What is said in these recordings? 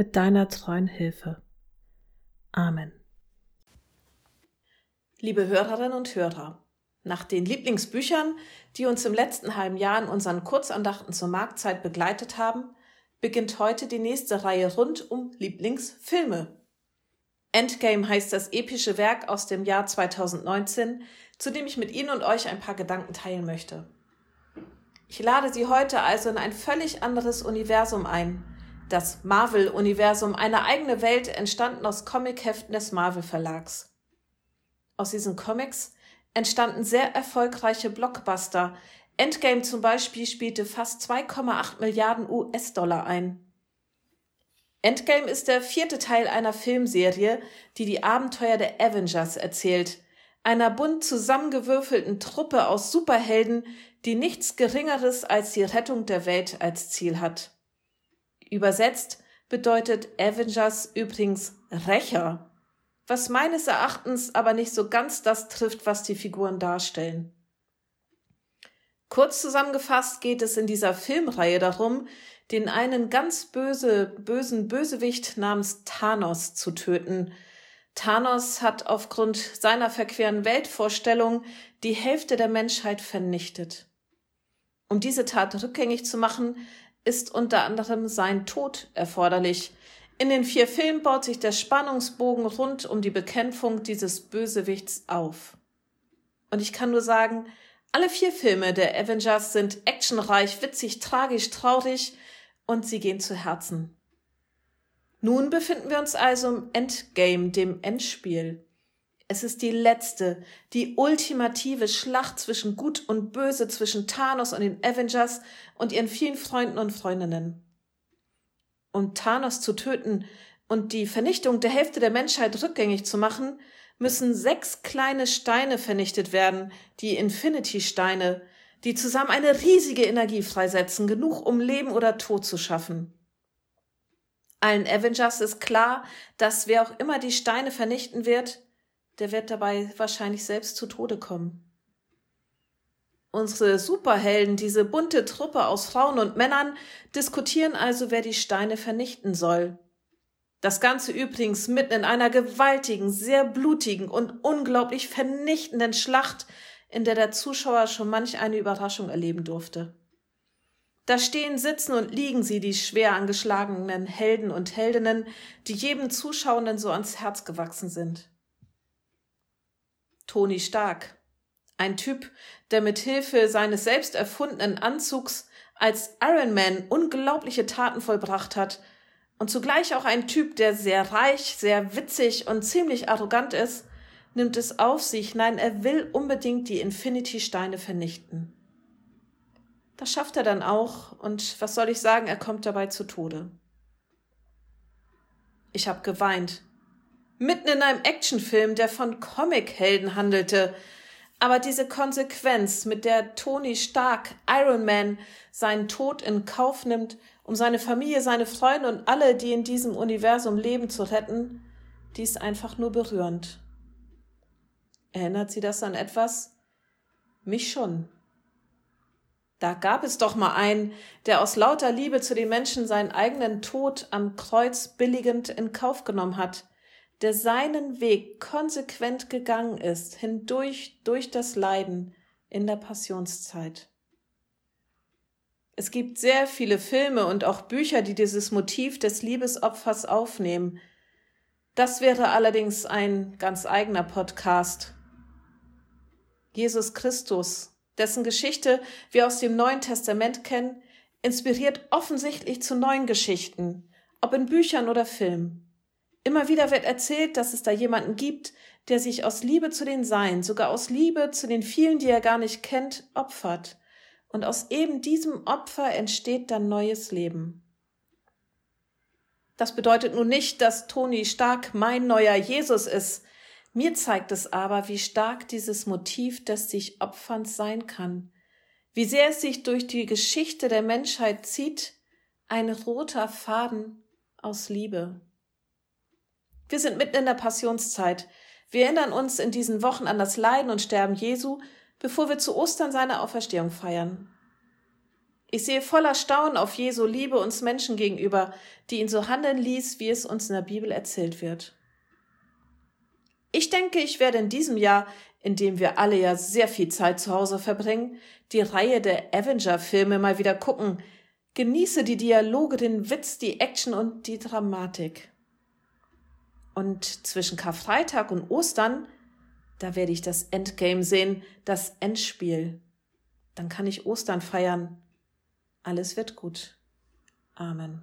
mit deiner treuen Hilfe. Amen. Liebe Hörerinnen und Hörer, nach den Lieblingsbüchern, die uns im letzten halben Jahr in unseren Kurzandachten zur Marktzeit begleitet haben, beginnt heute die nächste Reihe rund um Lieblingsfilme. Endgame heißt das epische Werk aus dem Jahr 2019, zu dem ich mit Ihnen und euch ein paar Gedanken teilen möchte. Ich lade Sie heute also in ein völlig anderes Universum ein, das Marvel-Universum, eine eigene Welt, entstanden aus Comicheften des Marvel-Verlags. Aus diesen Comics entstanden sehr erfolgreiche Blockbuster. Endgame zum Beispiel spielte fast 2,8 Milliarden US-Dollar ein. Endgame ist der vierte Teil einer Filmserie, die die Abenteuer der Avengers erzählt, einer bunt zusammengewürfelten Truppe aus Superhelden, die nichts Geringeres als die Rettung der Welt als Ziel hat. Übersetzt bedeutet Avengers übrigens Rächer, was meines Erachtens aber nicht so ganz das trifft, was die Figuren darstellen. Kurz zusammengefasst geht es in dieser Filmreihe darum, den einen ganz böse, bösen Bösewicht namens Thanos zu töten. Thanos hat aufgrund seiner verqueren Weltvorstellung die Hälfte der Menschheit vernichtet. Um diese Tat rückgängig zu machen, ist unter anderem sein Tod erforderlich. In den vier Filmen baut sich der Spannungsbogen rund um die Bekämpfung dieses Bösewichts auf. Und ich kann nur sagen, alle vier Filme der Avengers sind actionreich, witzig, tragisch, traurig und sie gehen zu Herzen. Nun befinden wir uns also im Endgame, dem Endspiel. Es ist die letzte, die ultimative Schlacht zwischen Gut und Böse, zwischen Thanos und den Avengers und ihren vielen Freunden und Freundinnen. Um Thanos zu töten und die Vernichtung der Hälfte der Menschheit rückgängig zu machen, müssen sechs kleine Steine vernichtet werden, die Infinity-Steine, die zusammen eine riesige Energie freisetzen, genug um Leben oder Tod zu schaffen. Allen Avengers ist klar, dass wer auch immer die Steine vernichten wird, der wird dabei wahrscheinlich selbst zu Tode kommen. Unsere Superhelden, diese bunte Truppe aus Frauen und Männern, diskutieren also, wer die Steine vernichten soll. Das Ganze übrigens mitten in einer gewaltigen, sehr blutigen und unglaublich vernichtenden Schlacht, in der der Zuschauer schon manch eine Überraschung erleben durfte. Da stehen, sitzen und liegen sie, die schwer angeschlagenen Helden und Heldinnen, die jedem Zuschauenden so ans Herz gewachsen sind. Toni Stark. Ein Typ, der mit Hilfe seines selbst erfundenen Anzugs als Iron Man unglaubliche Taten vollbracht hat und zugleich auch ein Typ, der sehr reich, sehr witzig und ziemlich arrogant ist, nimmt es auf sich, nein, er will unbedingt die Infinity-Steine vernichten. Das schafft er dann auch, und was soll ich sagen, er kommt dabei zu Tode. Ich habe geweint, mitten in einem Actionfilm, der von Comichelden handelte. Aber diese Konsequenz, mit der Tony Stark, Iron Man, seinen Tod in Kauf nimmt, um seine Familie, seine Freunde und alle, die in diesem Universum leben, zu retten, die ist einfach nur berührend. Erinnert Sie das an etwas? Mich schon. Da gab es doch mal einen, der aus lauter Liebe zu den Menschen seinen eigenen Tod am Kreuz billigend in Kauf genommen hat der seinen Weg konsequent gegangen ist, hindurch durch das Leiden in der Passionszeit. Es gibt sehr viele Filme und auch Bücher, die dieses Motiv des Liebesopfers aufnehmen. Das wäre allerdings ein ganz eigener Podcast. Jesus Christus, dessen Geschichte wir aus dem Neuen Testament kennen, inspiriert offensichtlich zu neuen Geschichten, ob in Büchern oder Filmen. Immer wieder wird erzählt, dass es da jemanden gibt, der sich aus Liebe zu den Seinen, sogar aus Liebe zu den vielen, die er gar nicht kennt, opfert. Und aus eben diesem Opfer entsteht dann neues Leben. Das bedeutet nun nicht, dass Toni Stark mein neuer Jesus ist. Mir zeigt es aber, wie stark dieses Motiv des sich Opferns sein kann, wie sehr es sich durch die Geschichte der Menschheit zieht, ein roter Faden aus Liebe. Wir sind mitten in der Passionszeit. Wir erinnern uns in diesen Wochen an das Leiden und Sterben Jesu, bevor wir zu Ostern seine Auferstehung feiern. Ich sehe voller Staunen auf Jesu Liebe uns Menschen gegenüber, die ihn so handeln ließ, wie es uns in der Bibel erzählt wird. Ich denke, ich werde in diesem Jahr, in dem wir alle ja sehr viel Zeit zu Hause verbringen, die Reihe der Avenger-Filme mal wieder gucken. Genieße die Dialoge, den Witz, die Action und die Dramatik. Und zwischen Karfreitag und Ostern, da werde ich das Endgame sehen, das Endspiel. Dann kann ich Ostern feiern alles wird gut. Amen.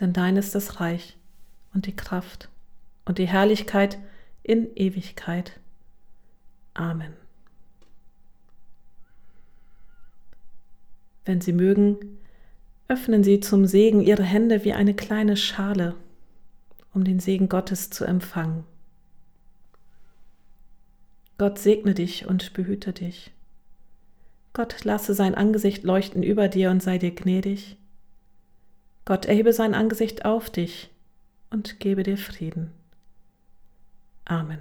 denn dein ist das Reich und die Kraft und die Herrlichkeit in Ewigkeit. Amen. Wenn Sie mögen, öffnen Sie zum Segen Ihre Hände wie eine kleine Schale, um den Segen Gottes zu empfangen. Gott segne dich und behüte dich. Gott lasse sein Angesicht leuchten über dir und sei dir gnädig. Gott erhebe sein Angesicht auf dich und gebe dir Frieden. Amen.